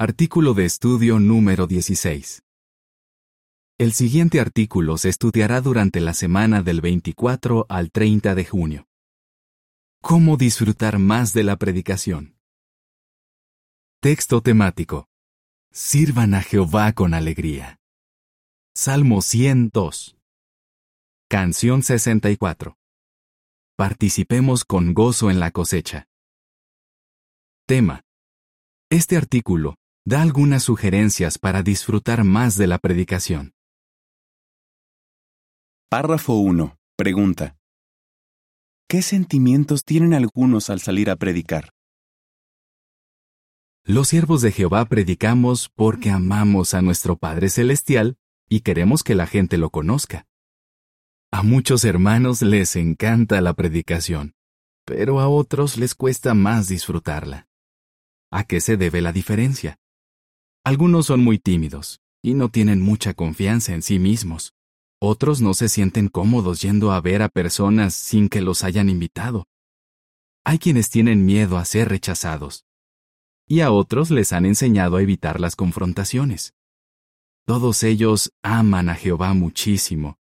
Artículo de estudio número 16. El siguiente artículo se estudiará durante la semana del 24 al 30 de junio. ¿Cómo disfrutar más de la predicación? Texto temático. Sirvan a Jehová con alegría. Salmo 102. Canción 64. Participemos con gozo en la cosecha. Tema. Este artículo da algunas sugerencias para disfrutar más de la predicación. Párrafo 1. Pregunta. ¿Qué sentimientos tienen algunos al salir a predicar? Los siervos de Jehová predicamos porque amamos a nuestro Padre Celestial y queremos que la gente lo conozca. A muchos hermanos les encanta la predicación, pero a otros les cuesta más disfrutarla. ¿A qué se debe la diferencia? Algunos son muy tímidos y no tienen mucha confianza en sí mismos. Otros no se sienten cómodos yendo a ver a personas sin que los hayan invitado. Hay quienes tienen miedo a ser rechazados. Y a otros les han enseñado a evitar las confrontaciones. Todos ellos aman a Jehová muchísimo,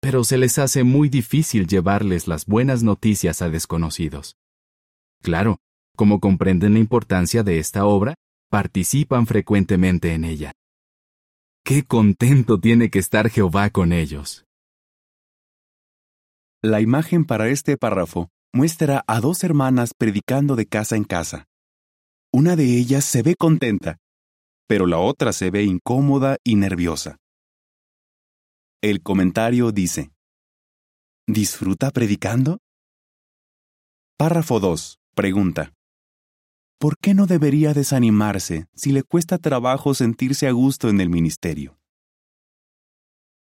pero se les hace muy difícil llevarles las buenas noticias a desconocidos. Claro, como comprenden la importancia de esta obra, participan frecuentemente en ella. Qué contento tiene que estar Jehová con ellos. La imagen para este párrafo muestra a dos hermanas predicando de casa en casa. Una de ellas se ve contenta, pero la otra se ve incómoda y nerviosa. El comentario dice, ¿Disfruta predicando? Párrafo 2. Pregunta. ¿Por qué no debería desanimarse si le cuesta trabajo sentirse a gusto en el ministerio?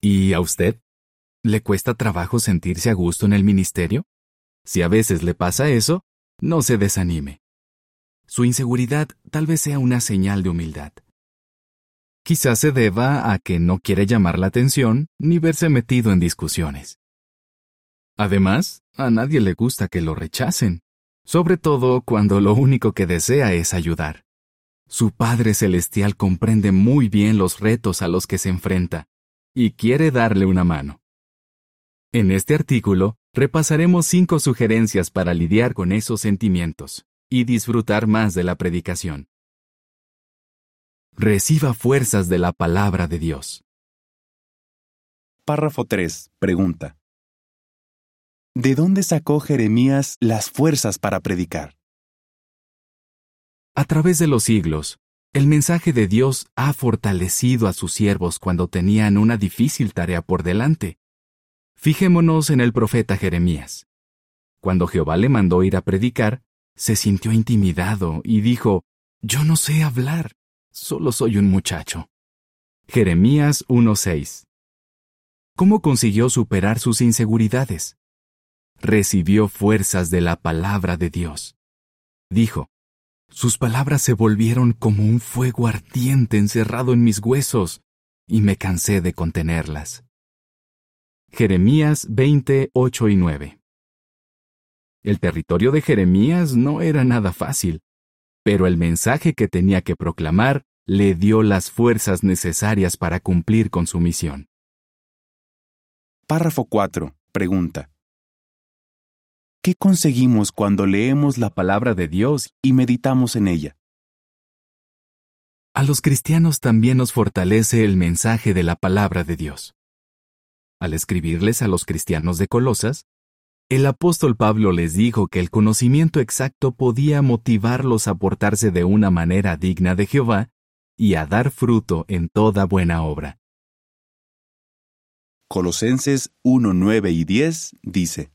¿Y a usted? ¿Le cuesta trabajo sentirse a gusto en el ministerio? Si a veces le pasa eso, no se desanime. Su inseguridad tal vez sea una señal de humildad. Quizás se deba a que no quiere llamar la atención ni verse metido en discusiones. Además, a nadie le gusta que lo rechacen sobre todo cuando lo único que desea es ayudar. Su Padre Celestial comprende muy bien los retos a los que se enfrenta y quiere darle una mano. En este artículo repasaremos cinco sugerencias para lidiar con esos sentimientos y disfrutar más de la predicación. Reciba fuerzas de la palabra de Dios. Párrafo 3. Pregunta. ¿De dónde sacó Jeremías las fuerzas para predicar? A través de los siglos, el mensaje de Dios ha fortalecido a sus siervos cuando tenían una difícil tarea por delante. Fijémonos en el profeta Jeremías. Cuando Jehová le mandó ir a predicar, se sintió intimidado y dijo, Yo no sé hablar, solo soy un muchacho. Jeremías 1.6 ¿Cómo consiguió superar sus inseguridades? Recibió fuerzas de la palabra de Dios. Dijo, sus palabras se volvieron como un fuego ardiente encerrado en mis huesos, y me cansé de contenerlas. Jeremías 20, 8 y 9. El territorio de Jeremías no era nada fácil, pero el mensaje que tenía que proclamar le dio las fuerzas necesarias para cumplir con su misión. Párrafo 4. Pregunta. ¿Qué conseguimos cuando leemos la palabra de Dios y meditamos en ella? A los cristianos también nos fortalece el mensaje de la palabra de Dios. Al escribirles a los cristianos de Colosas, el apóstol Pablo les dijo que el conocimiento exacto podía motivarlos a portarse de una manera digna de Jehová y a dar fruto en toda buena obra. Colosenses 1, 9 y 10 dice,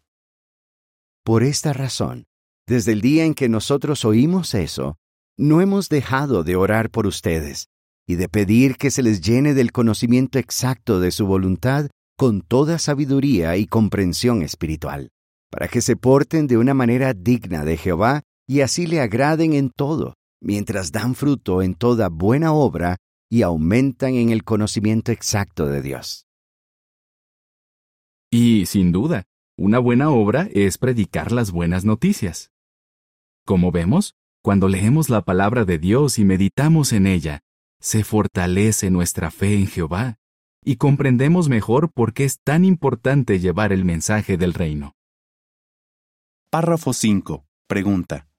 por esta razón, desde el día en que nosotros oímos eso, no hemos dejado de orar por ustedes y de pedir que se les llene del conocimiento exacto de su voluntad con toda sabiduría y comprensión espiritual, para que se porten de una manera digna de Jehová y así le agraden en todo, mientras dan fruto en toda buena obra y aumentan en el conocimiento exacto de Dios. Y, sin duda, una buena obra es predicar las buenas noticias. Como vemos, Cuando leemos la palabra de Dios y meditamos en ella, se fortalece nuestra fe en Jehová y comprendemos mejor por qué es tan importante llevar el mensaje del reino. Párrafo 5. Pregunta.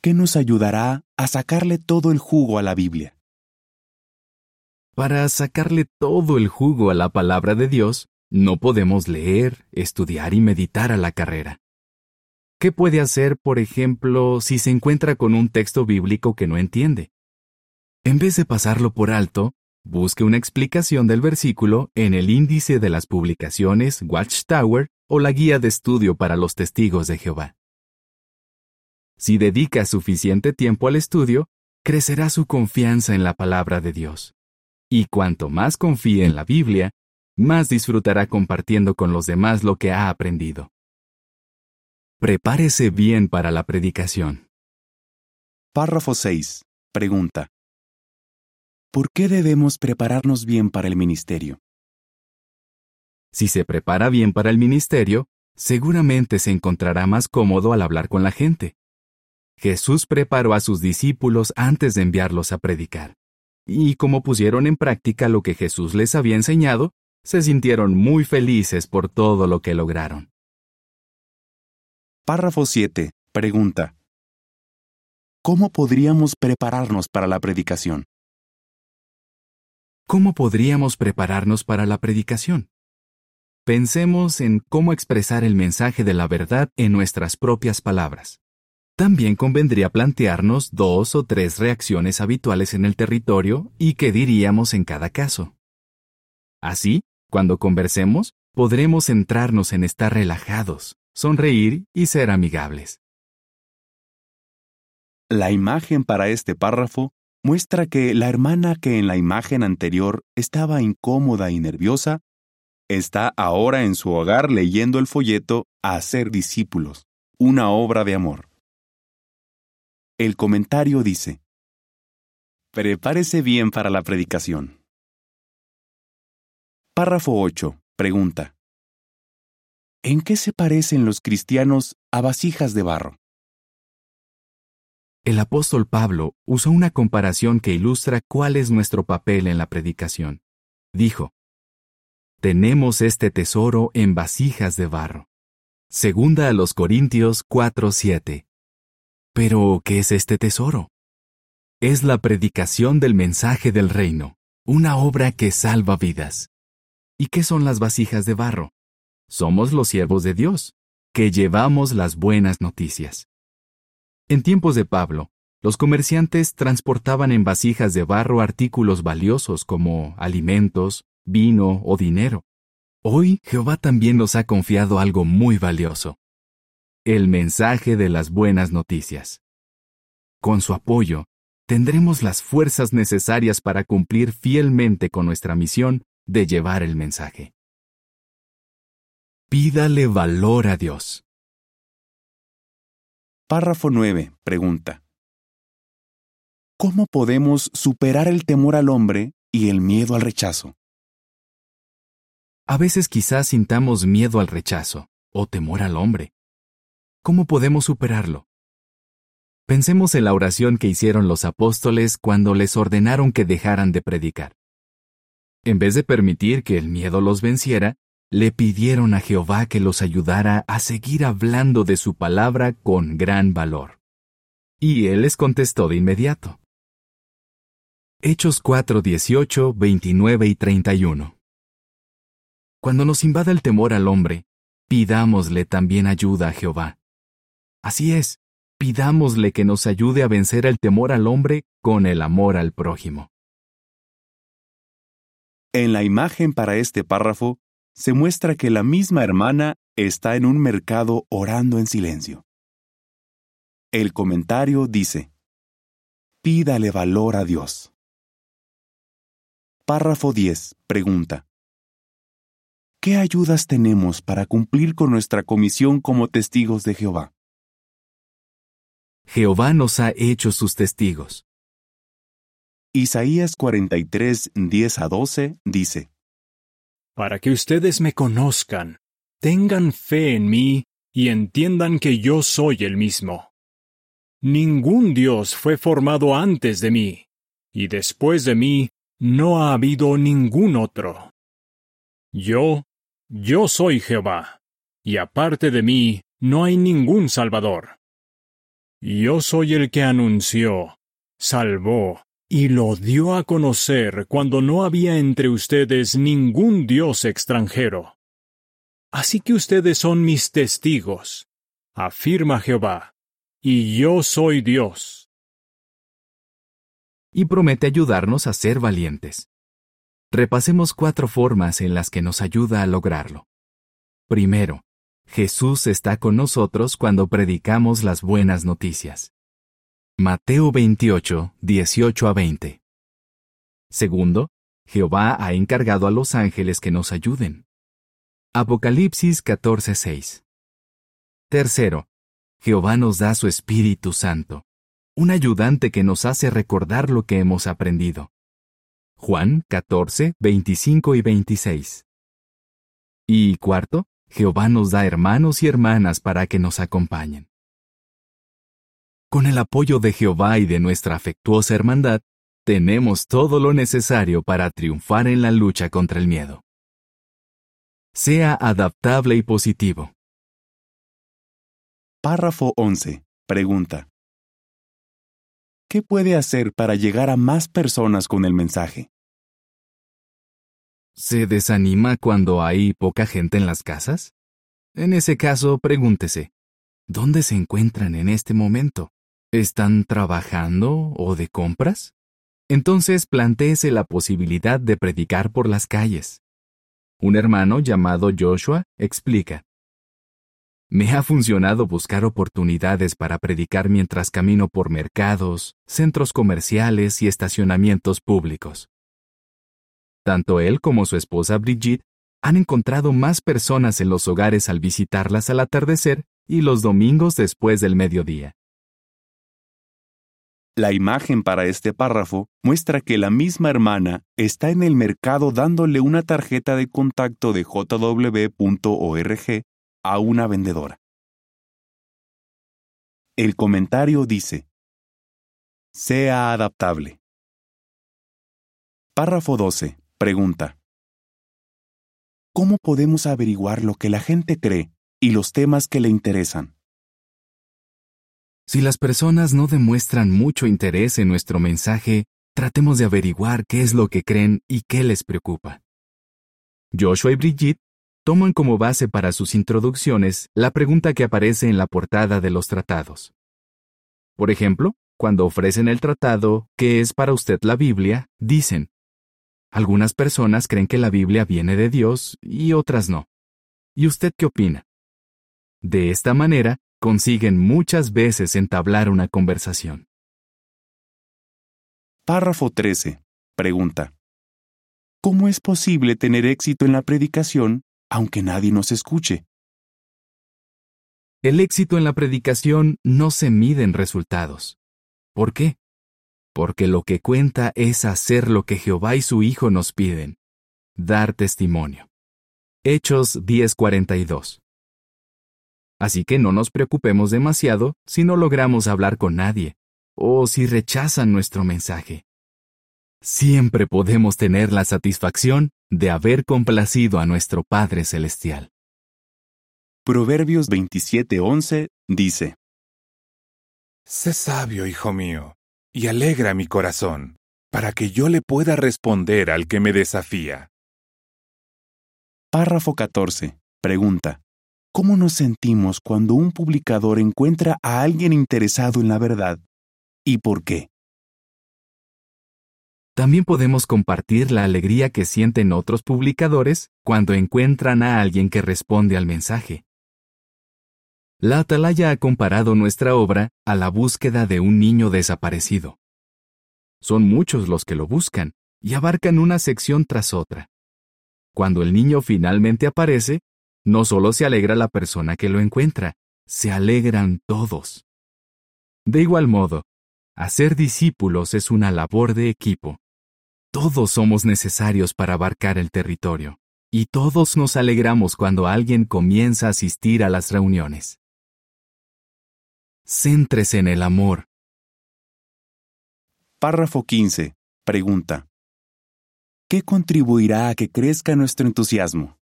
¿Qué nos ayudará a sacarle todo el jugo a la Biblia? Para sacarle todo el jugo a la palabra de Dios, no podemos leer, estudiar y meditar a la carrera. ¿Qué puede hacer, por ejemplo, si se encuentra con un texto bíblico que no entiende? En vez de pasarlo por alto, busque una explicación del versículo en el índice de las publicaciones Watchtower o la guía de estudio para los testigos de Jehová. Si dedica suficiente tiempo al estudio, crecerá su confianza en la palabra de Dios. Y cuanto más confíe en la Biblia, más disfrutará compartiendo con los demás lo que ha aprendido. Prepárese bien para la predicación. Párrafo 6. Pregunta. ¿Por qué debemos prepararnos bien para el ministerio? Si se prepara bien para el ministerio, seguramente se encontrará más cómodo al hablar con la gente. Jesús preparó a sus discípulos antes de enviarlos a predicar y como pusieron en práctica lo que Jesús les había enseñado, se sintieron muy felices por todo lo que lograron. Párrafo 7. Pregunta. ¿Cómo podríamos prepararnos para la predicación? ¿Cómo podríamos prepararnos para la predicación? Pensemos en cómo expresar el mensaje de la verdad en nuestras propias palabras. También convendría plantearnos dos o tres reacciones habituales en el territorio y qué diríamos en cada caso. Así, cuando conversemos, podremos centrarnos en estar relajados, sonreír y ser amigables. La imagen para este párrafo muestra que la hermana que en la imagen anterior estaba incómoda y nerviosa, está ahora en su hogar leyendo el folleto Hacer discípulos, una obra de amor. El comentario dice, Prepárese bien para la predicación. Párrafo 8. Pregunta. ¿En qué se parecen los cristianos a vasijas de barro? El apóstol Pablo usó una comparación que ilustra cuál es nuestro papel en la predicación. Dijo, Tenemos este tesoro en vasijas de barro. Segunda a los Corintios 4:7. Pero, ¿qué es este tesoro? Es la predicación del mensaje del reino, una obra que salva vidas. ¿Y qué son las vasijas de barro? Somos los siervos de Dios, que llevamos las buenas noticias. En tiempos de Pablo, los comerciantes transportaban en vasijas de barro artículos valiosos como alimentos, vino o dinero. Hoy Jehová también nos ha confiado algo muy valioso, el mensaje de las buenas noticias. Con su apoyo, tendremos las fuerzas necesarias para cumplir fielmente con nuestra misión de llevar el mensaje. Pídale valor a Dios. Párrafo 9. Pregunta. ¿Cómo podemos superar el temor al hombre y el miedo al rechazo? A veces quizás sintamos miedo al rechazo o temor al hombre. ¿Cómo podemos superarlo? Pensemos en la oración que hicieron los apóstoles cuando les ordenaron que dejaran de predicar. En vez de permitir que el miedo los venciera, le pidieron a Jehová que los ayudara a seguir hablando de su palabra con gran valor. Y él les contestó de inmediato. Hechos 4, 18, 29 y 31. Cuando nos invada el temor al hombre, pidámosle también ayuda a Jehová Así es, pidámosle que nos ayude a vencer el temor al hombre con el amor al prójimo. En la imagen para este párrafo se muestra que la misma hermana está en un mercado orando en silencio. El comentario dice, Pídale valor a Dios. Párrafo 10. Pregunta. ¿Qué ayudas tenemos para cumplir con nuestra comisión como testigos de Jehová? Jehová nos ha hecho sus testigos. Isaías 43, 10 a 12 dice, Para que ustedes me conozcan, tengan fe en mí y entiendan que yo soy el mismo. ningún Dios fue formado antes de mí, y después de mí no ha habido ningún otro. Yo, yo soy Jehová, y aparte de mí no hay ningún Salvador. Yo soy el que anunció, salvó y lo dio a conocer cuando no había entre ustedes ningún Dios extranjero. Así que ustedes son mis testigos, afirma Jehová, y yo soy Dios. Y promete ayudarnos a ser valientes. Repasemos cuatro formas en las que nos ayuda a lograrlo. Primero, Jesús está con nosotros cuando predicamos las buenas noticias. Mateo 28, 18 a 20. Segundo, Jehová ha encargado a los ángeles que nos ayuden. Apocalipsis 14, 6. Tercero, Jehová nos da su Espíritu Santo, un ayudante que nos hace recordar lo que hemos aprendido. Juan 14, 25 y 26. Y cuarto, Jehová nos da hermanos y hermanas para que nos acompañen. Con el apoyo de Jehová y de nuestra afectuosa hermandad, tenemos todo lo necesario para triunfar en la lucha contra el miedo. Sea adaptable y positivo. Párrafo 11. Pregunta. ¿Qué puede hacer para llegar a más personas con el mensaje? ¿Se desanima cuando hay poca gente en las casas? En ese caso, pregúntese, ¿dónde se encuentran en este momento? ¿Están trabajando o de compras? Entonces plantéese la posibilidad de predicar por las calles. Un hermano llamado Joshua explica. Me ha funcionado buscar oportunidades para predicar mientras camino por mercados, centros comerciales y estacionamientos públicos. Tanto él como su esposa Brigitte han encontrado más personas en los hogares al visitarlas al atardecer y los domingos después del mediodía. La imagen para este párrafo muestra que la misma hermana está en el mercado dándole una tarjeta de contacto de jw.org a una vendedora. El comentario dice, sea adaptable. Párrafo 12. Pregunta. ¿Cómo podemos averiguar lo que la gente cree y los temas que le interesan? Si las personas no demuestran mucho interés en nuestro mensaje, tratemos de averiguar qué es lo que creen y qué les preocupa. Joshua y Brigitte toman como base para sus introducciones la pregunta que aparece en la portada de los tratados. Por ejemplo, cuando ofrecen el tratado ¿Qué es para usted la Biblia? dicen, algunas personas creen que la Biblia viene de Dios y otras no. ¿Y usted qué opina? De esta manera, consiguen muchas veces entablar una conversación. Párrafo 13. Pregunta. ¿Cómo es posible tener éxito en la predicación aunque nadie nos escuche? El éxito en la predicación no se mide en resultados. ¿Por qué? Porque lo que cuenta es hacer lo que Jehová y su Hijo nos piden, dar testimonio. Hechos 10:42 Así que no nos preocupemos demasiado si no logramos hablar con nadie o si rechazan nuestro mensaje. Siempre podemos tener la satisfacción de haber complacido a nuestro Padre Celestial. Proverbios 27:11 dice, Sé sabio, hijo mío, y alegra mi corazón, para que yo le pueda responder al que me desafía. Párrafo 14. Pregunta. ¿Cómo nos sentimos cuando un publicador encuentra a alguien interesado en la verdad? ¿Y por qué? También podemos compartir la alegría que sienten otros publicadores cuando encuentran a alguien que responde al mensaje. La Atalaya ha comparado nuestra obra a la búsqueda de un niño desaparecido. Son muchos los que lo buscan y abarcan una sección tras otra. Cuando el niño finalmente aparece, no solo se alegra la persona que lo encuentra, se alegran todos. De igual modo, hacer discípulos es una labor de equipo. Todos somos necesarios para abarcar el territorio, y todos nos alegramos cuando alguien comienza a asistir a las reuniones. Céntrese en el amor. Párrafo 15. Pregunta. ¿Qué contribuirá a que crezca nuestro entusiasmo?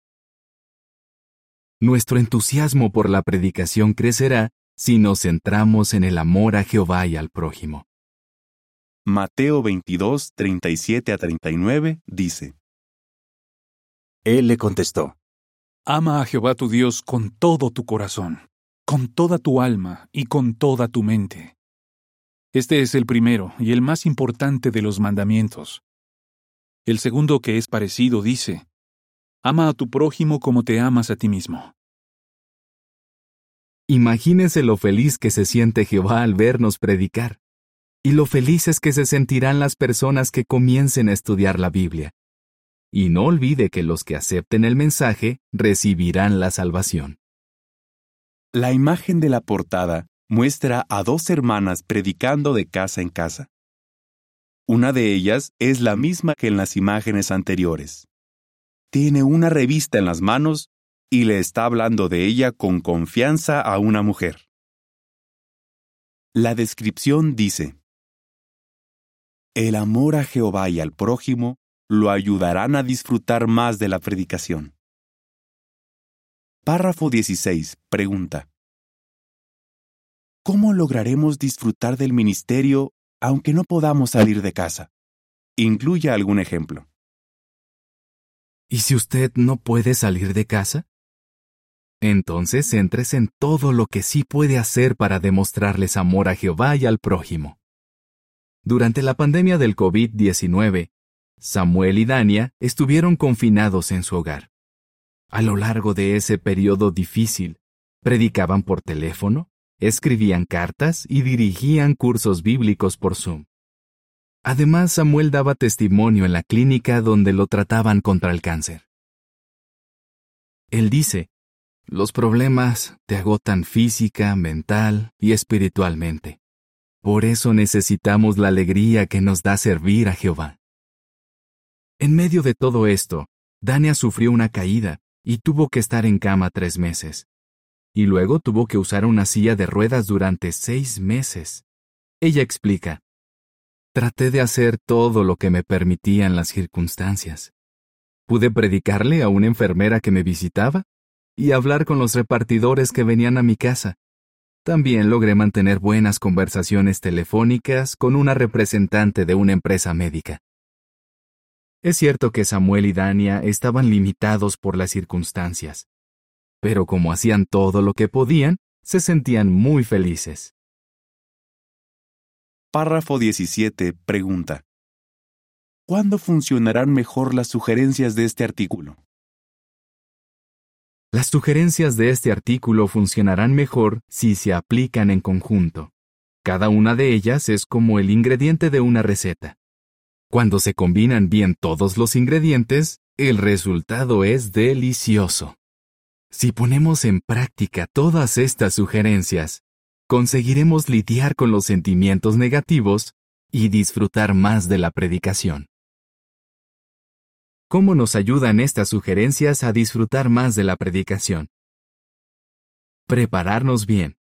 Nuestro entusiasmo por la predicación crecerá si nos centramos en el amor a Jehová y al prójimo. Mateo 22, 37 a 39 dice. Él le contestó, Ama a Jehová tu Dios con todo tu corazón, con toda tu alma y con toda tu mente. Este es el primero y el más importante de los mandamientos. El segundo que es parecido dice, Ama a tu prójimo como te amas a ti mismo. Imagínese lo feliz que se siente Jehová al vernos predicar, y lo felices que se sentirán las personas que comiencen a estudiar la Biblia. Y no olvide que los que acepten el mensaje recibirán la salvación. La imagen de la portada muestra a dos hermanas predicando de casa en casa. Una de ellas es la misma que en las imágenes anteriores. Tiene una revista en las manos y le está hablando de ella con confianza a una mujer. La descripción dice, El amor a Jehová y al prójimo lo ayudarán a disfrutar más de la predicación. Párrafo 16. Pregunta. ¿Cómo lograremos disfrutar del ministerio aunque no podamos salir de casa? Incluya algún ejemplo. ¿Y si usted no puede salir de casa? Entonces céntrese en todo lo que sí puede hacer para demostrarles amor a Jehová y al prójimo. Durante la pandemia del COVID-19, Samuel y Dania estuvieron confinados en su hogar. A lo largo de ese periodo difícil, predicaban por teléfono, escribían cartas y dirigían cursos bíblicos por Zoom. Además, Samuel daba testimonio en la clínica donde lo trataban contra el cáncer. Él dice, los problemas te agotan física, mental y espiritualmente. Por eso necesitamos la alegría que nos da servir a Jehová. En medio de todo esto, Dania sufrió una caída y tuvo que estar en cama tres meses. Y luego tuvo que usar una silla de ruedas durante seis meses. Ella explica, Traté de hacer todo lo que me permitían las circunstancias. Pude predicarle a una enfermera que me visitaba y hablar con los repartidores que venían a mi casa. También logré mantener buenas conversaciones telefónicas con una representante de una empresa médica. Es cierto que Samuel y Dania estaban limitados por las circunstancias, pero como hacían todo lo que podían, se sentían muy felices. Párrafo 17. Pregunta. ¿Cuándo funcionarán mejor las sugerencias de este artículo? Las sugerencias de este artículo funcionarán mejor si se aplican en conjunto. Cada una de ellas es como el ingrediente de una receta. Cuando se combinan bien todos los ingredientes, el resultado es delicioso. Si ponemos en práctica todas estas sugerencias, conseguiremos lidiar con los sentimientos negativos y disfrutar más de la predicación. ¿Cómo nos ayudan estas sugerencias a disfrutar más de la predicación? Prepararnos bien.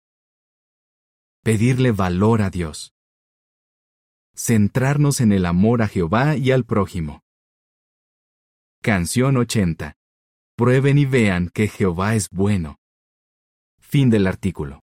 Pedirle valor a Dios centrarnos en el amor a Jehová y al prójimo. Canción 80. Prueben y vean que Jehová es bueno. Fin del artículo.